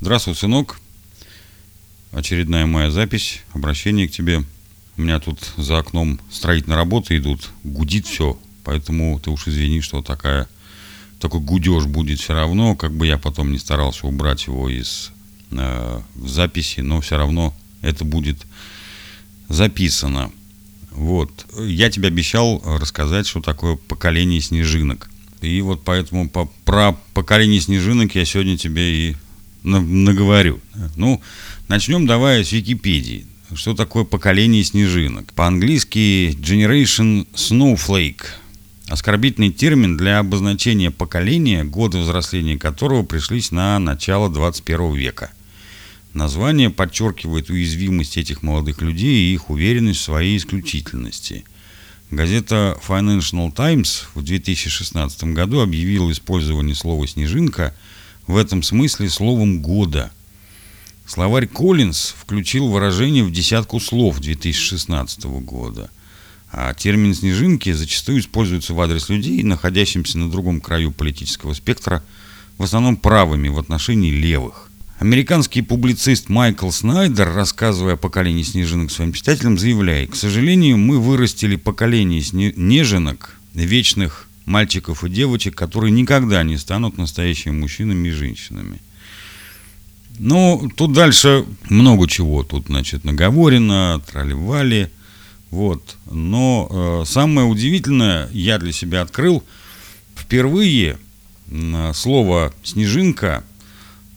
Здравствуй, сынок. Очередная моя запись, обращение к тебе. У меня тут за окном строительные работы идут, гудит все, поэтому ты уж извини, что такая, такой гудеж будет все равно, как бы я потом не старался убрать его из э, записи, но все равно это будет записано. Вот. Я тебе обещал рассказать, что такое поколение снежинок. И вот поэтому по, про поколение снежинок я сегодня тебе и наговорю. Ну, начнем давай с Википедии. Что такое поколение снежинок? По-английски Generation Snowflake. Оскорбительный термин для обозначения поколения, годы взросления которого пришлись на начало 21 века. Название подчеркивает уязвимость этих молодых людей и их уверенность в своей исключительности. Газета Financial Times в 2016 году объявила использование слова «снежинка» в этом смысле словом года. Словарь Коллинз включил выражение в десятку слов 2016 года. А термин «снежинки» зачастую используется в адрес людей, находящихся на другом краю политического спектра, в основном правыми в отношении левых. Американский публицист Майкл Снайдер, рассказывая о поколении снежинок своим читателям, заявляет, к сожалению, мы вырастили поколение снежинок, вечных мальчиков и девочек, которые никогда не станут настоящими мужчинами и женщинами. Ну, тут дальше много чего. Тут, значит, наговорено, тролливали. Вот. Но э, самое удивительное я для себя открыл. Впервые э, слово «снежинка»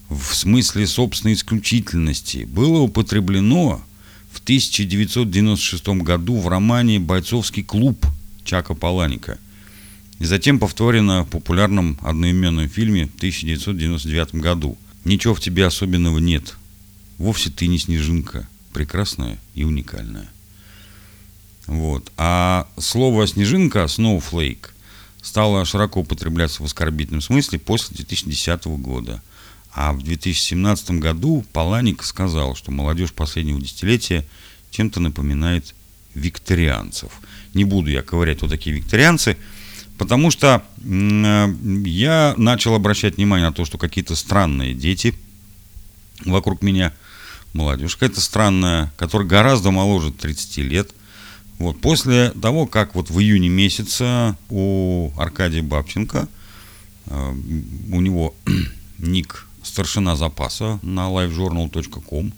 в смысле собственной исключительности было употреблено в 1996 году в романе «Бойцовский клуб» Чака Паланика – и затем повторено в популярном одноименном фильме в 1999 году. Ничего в тебе особенного нет. Вовсе ты не снежинка, прекрасная и уникальная. Вот. А слово снежинка, snowflake, стало широко употребляться в оскорбительном смысле после 2010 года. А в 2017 году Паланик сказал, что молодежь последнего десятилетия чем-то напоминает викторианцев. Не буду я ковырять вот такие викторианцы – Потому что э, я начал обращать внимание на то, что какие-то странные дети вокруг меня, молодежь какая-то странная, которая гораздо моложе 30 лет. Вот. После того, как вот в июне месяце у Аркадия Бабченко, э, у него ник старшина запаса на livejournal.com,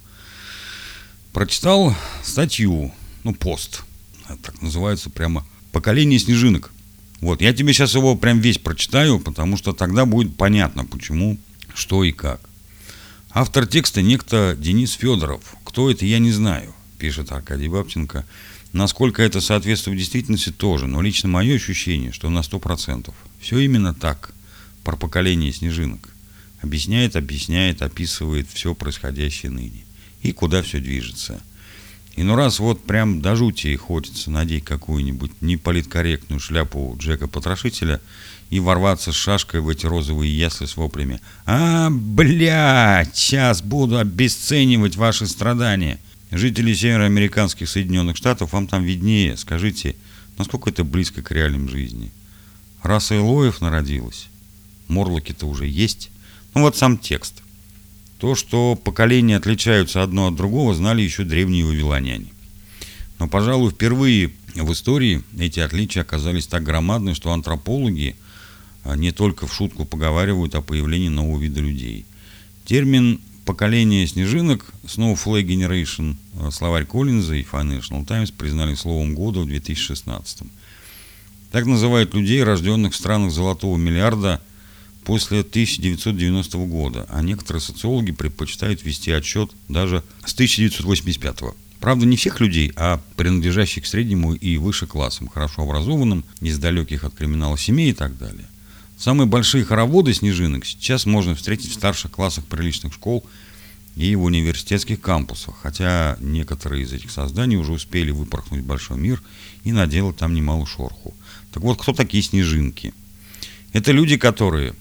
прочитал статью, ну, пост, так называется прямо «Поколение снежинок». Вот, я тебе сейчас его прям весь прочитаю, потому что тогда будет понятно, почему, что и как. Автор текста некто Денис Федоров. Кто это, я не знаю, пишет Аркадий Бабченко. Насколько это соответствует действительности, тоже. Но лично мое ощущение, что на 100%. Все именно так. Про поколение снежинок. Объясняет, объясняет, описывает все происходящее ныне. И куда все движется – и ну раз вот прям до жути хочется надеть какую-нибудь неполиткорректную шляпу Джека Потрошителя и ворваться с шашкой в эти розовые ясли с воплями. «А, блядь, сейчас буду обесценивать ваши страдания!» Жители североамериканских Соединенных Штатов, вам там виднее. Скажите, насколько это близко к реальным жизни? Раса Илоев народилась. Морлоки-то уже есть. Ну вот сам текст. То, что поколения отличаются одно от другого, знали еще древние вавилоняне. Но, пожалуй, впервые в истории эти отличия оказались так громадны, что антропологи а, не только в шутку поговаривают о появлении нового вида людей. Термин «поколение снежинок» Snowflake Generation а, словарь Коллинза и Financial Times признали словом года в 2016 Так называют людей, рожденных в странах золотого миллиарда – после 1990 года, а некоторые социологи предпочитают вести отчет даже с 1985 года. Правда, не всех людей, а принадлежащих к среднему и выше классам, хорошо образованным, из далеких от криминала семей и так далее. Самые большие хороводы снежинок сейчас можно встретить в старших классах приличных школ и в университетских кампусах, хотя некоторые из этих созданий уже успели выпорхнуть в большой мир и наделать там немало шорху. Так вот, кто такие снежинки? Это люди, которые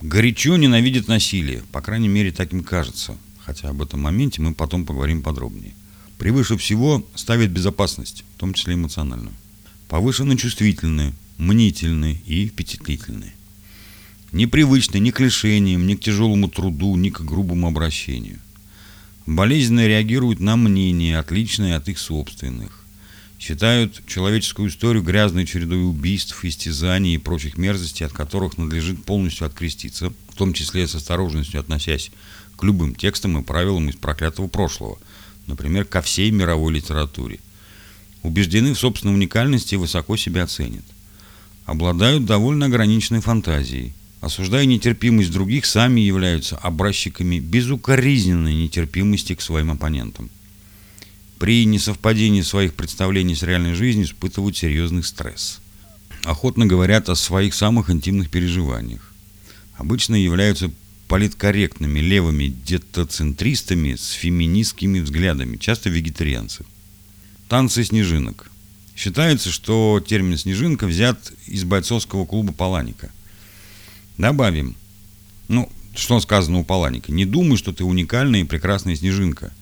горячо ненавидит насилие, по крайней мере, так им кажется, хотя об этом моменте мы потом поговорим подробнее. Превыше всего ставит безопасность, в том числе эмоциональную. Повышенно чувствительны, мнительны и впечатлительны. Непривычны ни к лишениям, ни к тяжелому труду, ни к грубому обращению. Болезненно реагируют на мнения, отличные от их собственных. Считают человеческую историю грязной чередой убийств, истязаний и прочих мерзостей, от которых надлежит полностью откреститься, в том числе с осторожностью относясь к любым текстам и правилам из проклятого прошлого, например, ко всей мировой литературе. Убеждены в собственной уникальности и высоко себя ценят. Обладают довольно ограниченной фантазией. Осуждая нетерпимость других, сами являются образчиками безукоризненной нетерпимости к своим оппонентам. При несовпадении своих представлений с реальной жизнью испытывают серьезный стресс. Охотно говорят о своих самых интимных переживаниях. Обычно являются политкорректными левыми детоцентристами с феминистскими взглядами, часто вегетарианцы. Танцы снежинок. Считается, что термин «снежинка» взят из бойцовского клуба Паланика. Добавим, ну, что сказано у Паланика, не думай, что ты уникальная и прекрасная снежинка.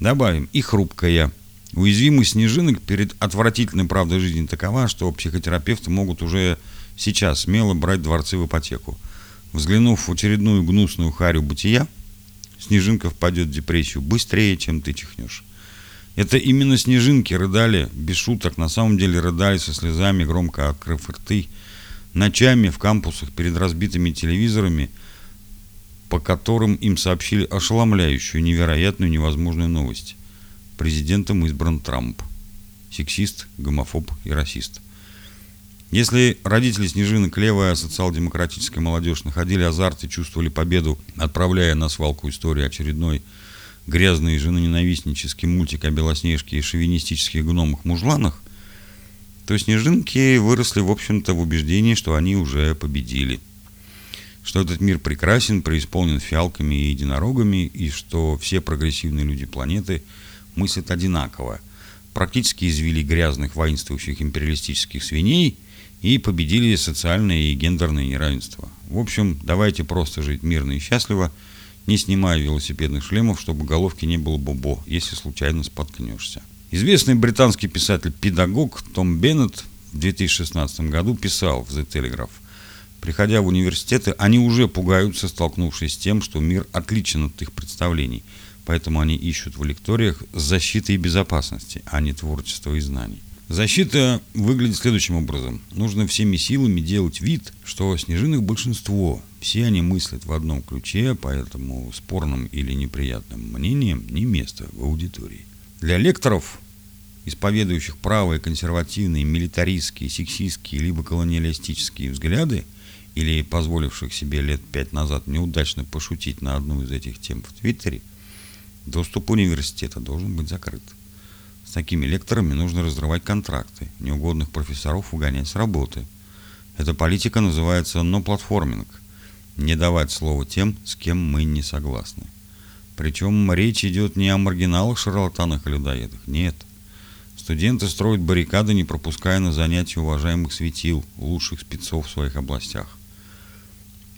Добавим, и хрупкая. Уязвимость снежинок перед отвратительной правдой жизни такова, что психотерапевты могут уже сейчас смело брать дворцы в ипотеку. Взглянув в очередную гнусную харю бытия, снежинка впадет в депрессию быстрее, чем ты чихнешь. Это именно снежинки рыдали, без шуток, на самом деле рыдали со слезами, громко открыв рты, ночами в кампусах перед разбитыми телевизорами, по которым им сообщили ошеломляющую, невероятную, невозможную новость. Президентом избран Трамп. Сексист, гомофоб и расист. Если родители Снежинок, левая социал-демократическая молодежь, находили азарт и чувствовали победу, отправляя на свалку истории очередной грязный женоненавистнический мультик о Белоснежке и шовинистических гномах-мужланах, то снежинки выросли, в общем-то, в убеждении, что они уже победили. Что этот мир прекрасен, преисполнен фиалками и единорогами, и что все прогрессивные люди планеты мыслят одинаково. Практически извели грязных воинствующих империалистических свиней и победили социальное и гендерное неравенство. В общем, давайте просто жить мирно и счастливо, не снимая велосипедных шлемов, чтобы головки не было бобо, если случайно споткнешься. Известный британский писатель-педагог Том Беннет в 2016 году писал в The Telegraph, приходя в университеты, они уже пугаются, столкнувшись с тем, что мир отличен от их представлений, поэтому они ищут в лекториях защиты и безопасности, а не творчества и знаний. Защита выглядит следующим образом. Нужно всеми силами делать вид, что снежинок большинство. Все они мыслят в одном ключе, поэтому спорным или неприятным мнением не место в аудитории. Для лекторов, исповедующих правые, консервативные, милитаристские, сексистские либо колониалистические взгляды, или позволивших себе лет пять назад неудачно пошутить на одну из этих тем в Твиттере, доступ университета должен быть закрыт. С такими лекторами нужно разрывать контракты, неугодных профессоров угонять с работы. Эта политика называется «но-платформинг» – не давать слово тем, с кем мы не согласны. Причем речь идет не о маргиналах, шарлатанах и людоедах. Нет. Студенты строят баррикады, не пропуская на занятия уважаемых светил, лучших спецов в своих областях.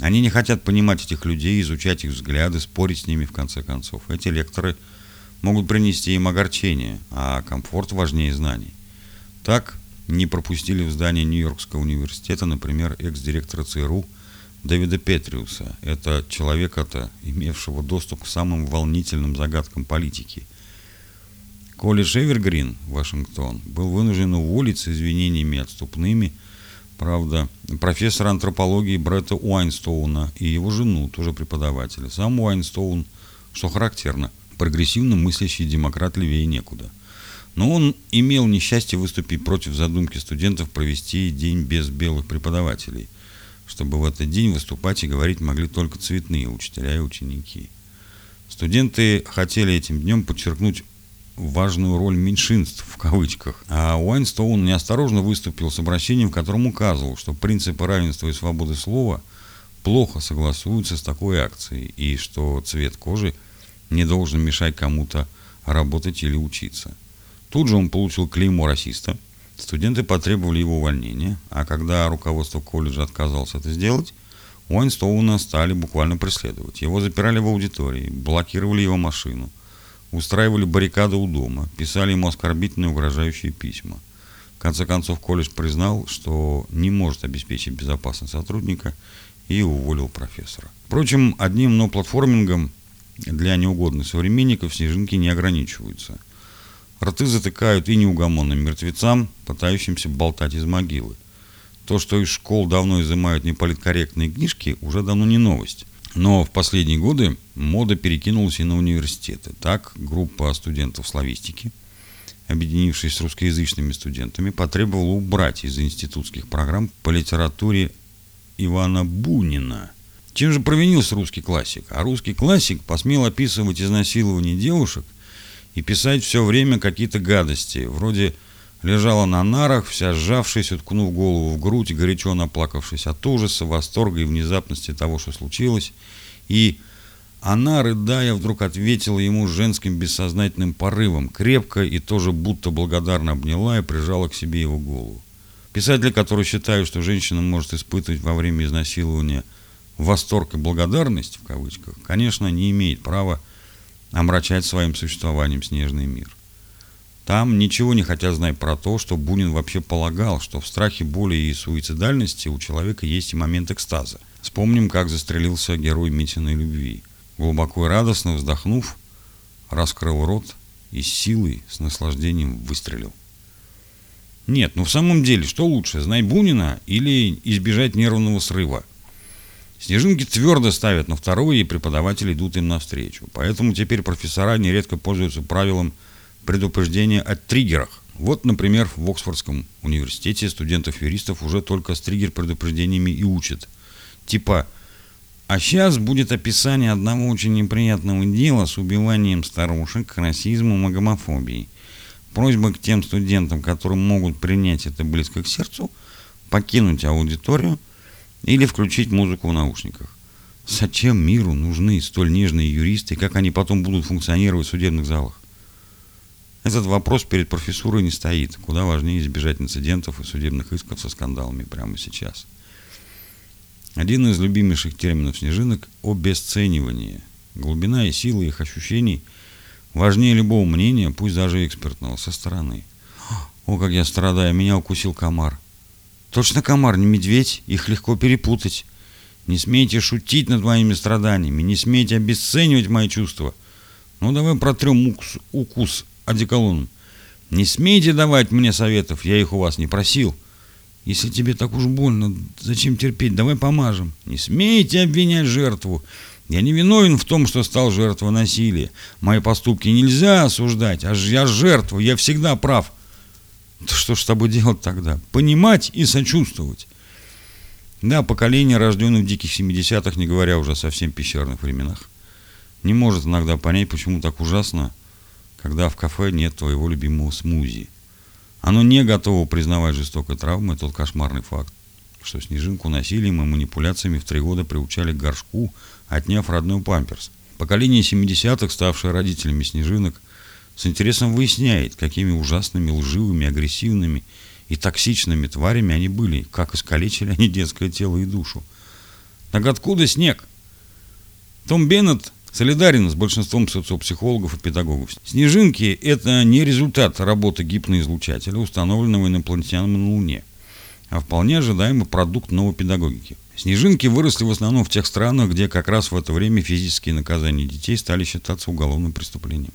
Они не хотят понимать этих людей, изучать их взгляды, спорить с ними в конце концов. Эти лекторы могут принести им огорчение, а комфорт важнее знаний. Так не пропустили в здание Нью-Йоркского университета, например, экс-директора ЦРУ – Дэвида Петриуса. Это человека-то, имевшего доступ к самым волнительным загадкам политики. Колледж Эвергрин, Вашингтон, был вынужден уволить с извинениями отступными, правда, профессора антропологии Бретта Уайнстоуна и его жену, тоже преподавателя. Сам Уайнстоун, что характерно, прогрессивно мыслящий демократ левее некуда. Но он имел несчастье выступить против задумки студентов провести день без белых преподавателей – чтобы в этот день выступать и говорить могли только цветные учителя и ученики. Студенты хотели этим днем подчеркнуть важную роль меньшинств в кавычках. А Уайнстоун неосторожно выступил с обращением, в котором указывал, что принципы равенства и свободы слова плохо согласуются с такой акцией, и что цвет кожи не должен мешать кому-то работать или учиться. Тут же он получил клеймо расиста – Студенты потребовали его увольнения, а когда руководство колледжа отказалось это сделать, Уайнстоуна стали буквально преследовать. Его запирали в аудитории, блокировали его машину, устраивали баррикады у дома, писали ему оскорбительные угрожающие письма. В конце концов, колледж признал, что не может обеспечить безопасность сотрудника и уволил профессора. Впрочем, одним но платформингом для неугодных современников снежинки не ограничиваются. Рты затыкают и неугомонным мертвецам, пытающимся болтать из могилы. То, что из школ давно изымают неполиткорректные книжки, уже давно не новость. Но в последние годы мода перекинулась и на университеты. Так, группа студентов славистики, объединившись с русскоязычными студентами, потребовала убрать из институтских программ по литературе Ивана Бунина. Чем же провинился русский классик? А русский классик посмел описывать изнасилование девушек и писать все время какие-то гадости, вроде лежала на нарах, вся сжавшись, уткнув голову в грудь, горячо наплакавшись от ужаса, восторга и внезапности того, что случилось, и она, рыдая, вдруг ответила ему женским бессознательным порывом, крепко и тоже будто благодарно обняла и прижала к себе его голову. Писатель, который считает, что женщина может испытывать во время изнасилования восторг и благодарность, в кавычках, конечно, не имеет права омрачать своим существованием снежный мир. Там ничего не хотят знать про то, что Бунин вообще полагал, что в страхе, боли и суицидальности у человека есть и момент экстаза. Вспомним, как застрелился герой Митиной любви. Глубоко и радостно вздохнув, раскрыл рот и с силой, с наслаждением выстрелил. Нет, ну в самом деле, что лучше, знать Бунина или избежать нервного срыва? Снежинки твердо ставят на второе, и преподаватели идут им навстречу. Поэтому теперь профессора нередко пользуются правилом предупреждения о триггерах. Вот, например, в Оксфордском университете студентов-юристов уже только с триггер-предупреждениями и учат. Типа, а сейчас будет описание одного очень неприятного дела с убиванием старушек, расизмом и гомофобией – Просьба к тем студентам, которые могут принять это близко к сердцу, покинуть аудиторию или включить музыку в наушниках. Зачем миру нужны столь нежные юристы, как они потом будут функционировать в судебных залах? Этот вопрос перед профессурой не стоит. Куда важнее избежать инцидентов и судебных исков со скандалами прямо сейчас. Один из любимейших терминов снежинок – обесценивание. Глубина и сила их ощущений – Важнее любого мнения, пусть даже экспертного, со стороны. О, как я страдаю, меня укусил комар. Точно комар, не медведь, их легко перепутать. Не смейте шутить над моими страданиями, не смейте обесценивать мои чувства. Ну, давай протрем укус, укус одеколоном. Не смейте давать мне советов, я их у вас не просил. Если тебе так уж больно, зачем терпеть? Давай помажем. Не смейте обвинять жертву. Я не виновен в том, что стал жертвой насилия. Мои поступки нельзя осуждать, а я жертва, я всегда прав. Да что ж с тобой делать тогда? Понимать и сочувствовать. Да, поколение, рожденное в диких 70-х, не говоря уже о совсем пещерных временах, не может иногда понять, почему так ужасно, когда в кафе нет твоего любимого смузи. Оно не готово признавать жестокой травмы, тот кошмарный факт что снежинку насилием и манипуляциями в три года приучали к горшку, отняв родной памперс. Поколение 70-х, ставшее родителями снежинок, с интересом выясняет, какими ужасными, лживыми, агрессивными и токсичными тварями они были, как искалечили они детское тело и душу. Так откуда снег? Том Беннет солидарен с большинством социопсихологов и педагогов. Снежинки – это не результат работы гипноизлучателя, установленного инопланетянами на Луне а вполне ожидаемый продукт новой педагогики. Снежинки выросли в основном в тех странах, где как раз в это время физические наказания детей стали считаться уголовным преступлением.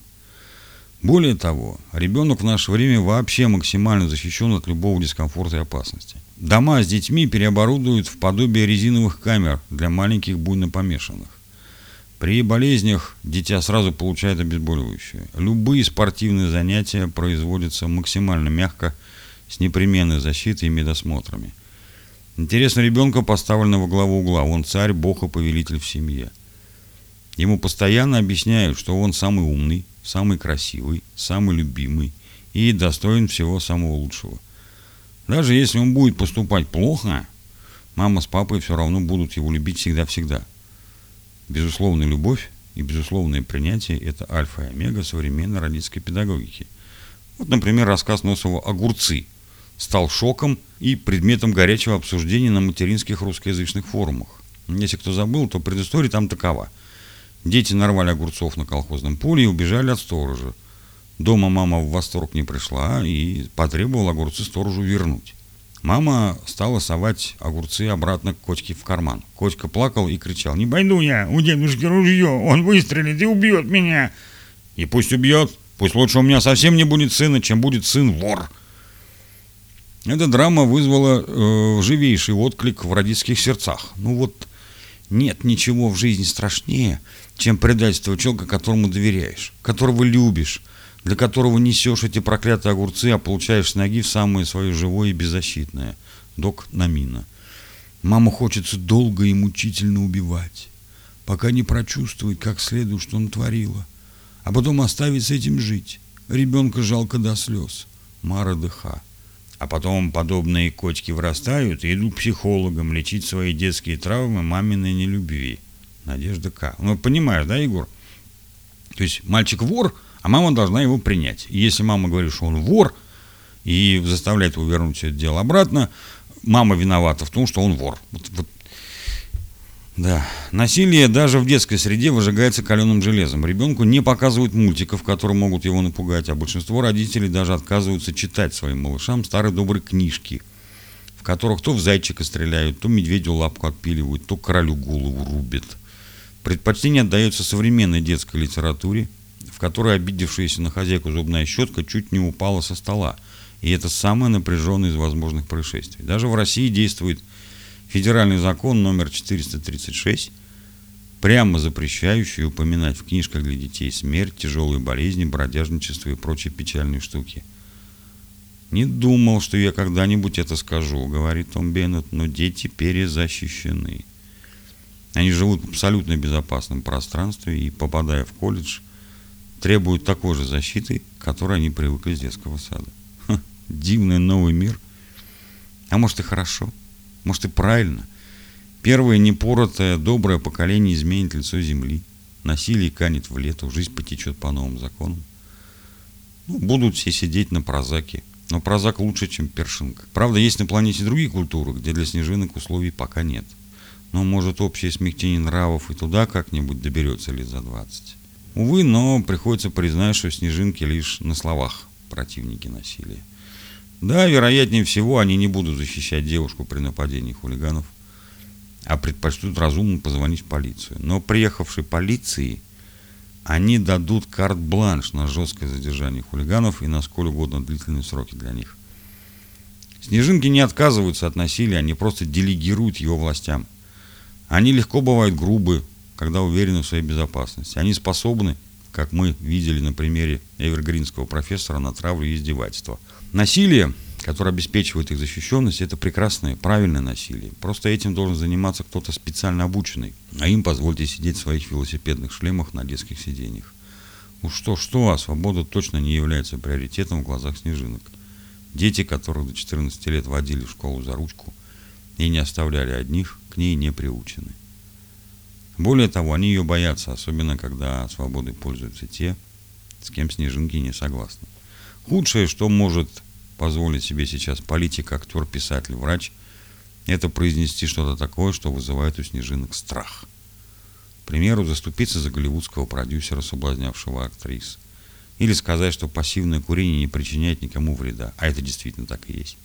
Более того, ребенок в наше время вообще максимально защищен от любого дискомфорта и опасности. Дома с детьми переоборудуют в подобие резиновых камер для маленьких буйно помешанных. При болезнях дитя сразу получает обезболивающее. Любые спортивные занятия производятся максимально мягко с непременной защитой и медосмотрами. Интересно, ребенка поставлено во главу угла. Он царь, бог и повелитель в семье. Ему постоянно объясняют, что он самый умный, самый красивый, самый любимый и достоин всего самого лучшего. Даже если он будет поступать плохо, мама с папой все равно будут его любить всегда-всегда. Безусловная любовь и безусловное принятие – это альфа и омега современной родительской педагогики. Вот, например, рассказ Носова «Огурцы», стал шоком и предметом горячего обсуждения на материнских русскоязычных форумах. Если кто забыл, то предыстория там такова. Дети нарвали огурцов на колхозном поле и убежали от сторожа. Дома мама в восторг не пришла и потребовала огурцы сторожу вернуть. Мама стала совать огурцы обратно к Котьке в карман. Котька плакал и кричал, «Не пойду я, у дедушки ружье, он выстрелит и убьет меня!» «И пусть убьет, пусть лучше у меня совсем не будет сына, чем будет сын вор!» Эта драма вызвала э, живейший отклик в родительских сердцах. Ну вот, нет ничего в жизни страшнее, чем предательство человека, которому доверяешь, которого любишь, для которого несешь эти проклятые огурцы, а получаешь ноги в самое свое живое и беззащитное. Док Намина. Маму хочется долго и мучительно убивать, пока не прочувствует как следует, что он творила, а потом оставить с этим жить. Ребенка жалко до слез. Мара Дыха. А потом подобные котики вырастают и идут к психологам лечить свои детские травмы маминой нелюбви. Надежда К. Ну, понимаешь, да, Егор? То есть мальчик вор, а мама должна его принять. И если мама говорит, что он вор, и заставляет его вернуть это дело обратно, мама виновата в том, что он вор. Вот, вот. Да. Насилие даже в детской среде выжигается каленым железом. Ребенку не показывают мультиков, которые могут его напугать, а большинство родителей даже отказываются читать своим малышам старые добрые книжки, в которых то в зайчика стреляют, то медведю лапку отпиливают, то королю голову рубят. Предпочтение отдается современной детской литературе – которой обидевшаяся на хозяйку зубная щетка чуть не упала со стола. И это самое напряженное из возможных происшествий. Даже в России действует федеральный закон номер 436, прямо запрещающий упоминать в книжках для детей смерть, тяжелые болезни, бродяжничество и прочие печальные штуки. «Не думал, что я когда-нибудь это скажу», — говорит Том Беннет, «но дети перезащищены». Они живут в абсолютно безопасном пространстве и, попадая в колледж, требуют такой же защиты, к которой они привыкли с детского сада. Ха, дивный новый мир. А может и хорошо, может и правильно. Первое непоротое, доброе поколение изменит лицо Земли. Насилие канет в лету, жизнь потечет по новым законам. Ну, будут все сидеть на прозаке. Но прозак лучше, чем першинг. Правда, есть на планете другие культуры, где для снежинок условий пока нет. Но может общее смягчение нравов и туда как-нибудь доберется лет за 20. Увы, но приходится признать, что снежинки лишь на словах противники насилия. Да, вероятнее всего, они не будут защищать девушку при нападении хулиганов, а предпочтут разумно позвонить в полицию. Но приехавшей полиции они дадут карт-бланш на жесткое задержание хулиганов и на сколь угодно длительные сроки для них. Снежинки не отказываются от насилия, они просто делегируют его властям. Они легко бывают грубы, когда уверены в своей безопасности. Они способны, как мы видели на примере эвергринского профессора, на травлю и издевательство. Насилие, которое обеспечивает их защищенность, это прекрасное, правильное насилие. Просто этим должен заниматься кто-то специально обученный, а им позвольте сидеть в своих велосипедных шлемах на детских сиденьях. Ну что, что, а свобода точно не является приоритетом в глазах снежинок. Дети, которых до 14 лет водили в школу за ручку и не оставляли одних, к ней не приучены. Более того, они ее боятся, особенно когда свободой пользуются те, с кем снежинки не согласны. Худшее, что может позволить себе сейчас политик, актер, писатель, врач, это произнести что-то такое, что вызывает у снежинок страх. К примеру, заступиться за голливудского продюсера, соблазнявшего актрис. Или сказать, что пассивное курение не причиняет никому вреда. А это действительно так и есть.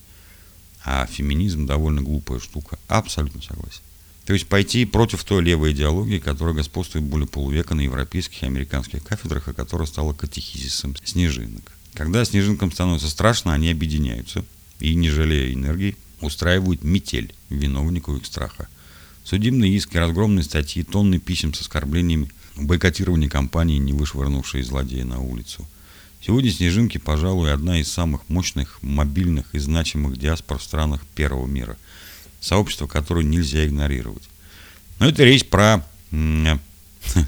А феминизм довольно глупая штука. Абсолютно согласен. То есть пойти против той левой идеологии, которая господствует более полувека на европейских и американских кафедрах, и которая стала катехизисом снежинок. Когда снежинкам становится страшно, они объединяются и, не жалея энергии, устраивают метель виновнику их страха. Судебные иски, разгромные статьи, тонны писем с оскорблениями, бойкотирование компании, не вышвырнувшей злодея на улицу. Сегодня снежинки, пожалуй, одна из самых мощных, мобильных и значимых диаспор в странах первого мира – сообщество, которое нельзя игнорировать. Но это речь про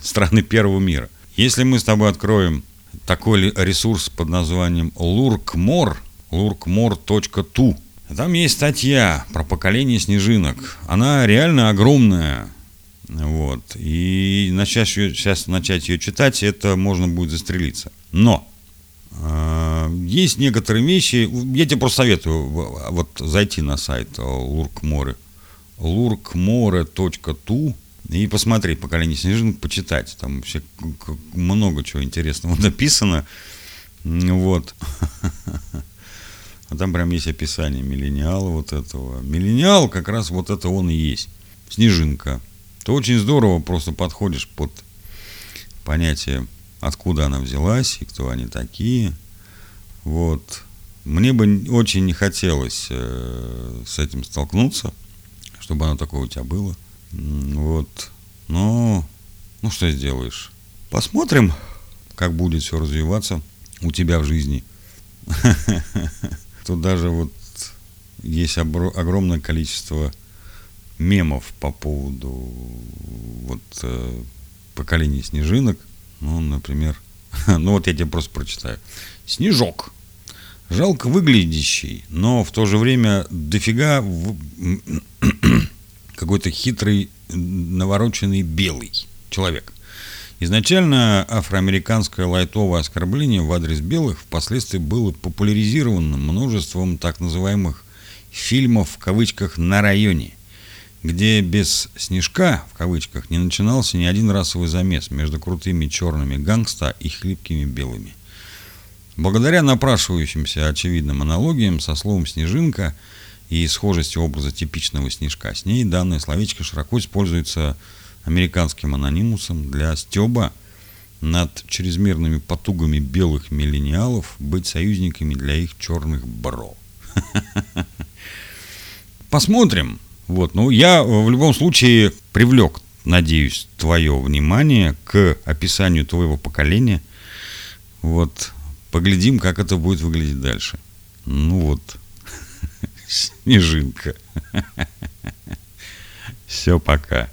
страны первого мира. Если мы с тобой откроем такой ресурс под названием Lurkmore, lurkmore.tu, там есть статья про поколение снежинок. Она реально огромная. Вот. И начать сейчас начать ее читать, это можно будет застрелиться. Но есть некоторые вещи, я тебе просто советую вот зайти на сайт Луркморе, lurkmore.tu и посмотреть «Поколение снежинок», почитать. Там вообще много чего интересного написано. Вот. А там прям есть описание миллениала вот этого. Миллениал как раз вот это он и есть. Снежинка. То очень здорово просто подходишь под понятие, откуда она взялась и кто они такие. Вот. Мне бы очень не хотелось э, с этим столкнуться, чтобы оно такое у тебя было. Вот. Но, ну что сделаешь? Посмотрим, как будет все развиваться у тебя в жизни. Тут даже вот есть огромное количество мемов по поводу вот э, поколения снежинок. Ну, например, ну вот я тебе просто прочитаю. Снежок. Жалко выглядящий, но в то же время дофига в... какой-то хитрый, навороченный белый человек. Изначально афроамериканское лайтовое оскорбление в адрес белых впоследствии было популяризировано множеством так называемых фильмов в кавычках «на районе», где без «снежка» в кавычках не начинался ни один расовый замес между крутыми черными гангста и хлипкими белыми. Благодаря напрашивающимся очевидным аналогиям со словом «снежинка» и схожести образа типичного снежка с ней, данное словечко широко используется американским анонимусом для стеба над чрезмерными потугами белых миллениалов быть союзниками для их черных бро. Посмотрим. Вот, ну я в любом случае привлек, надеюсь, твое внимание к описанию твоего поколения. Вот, поглядим, как это будет выглядеть дальше. Ну вот, снежинка. Все, пока.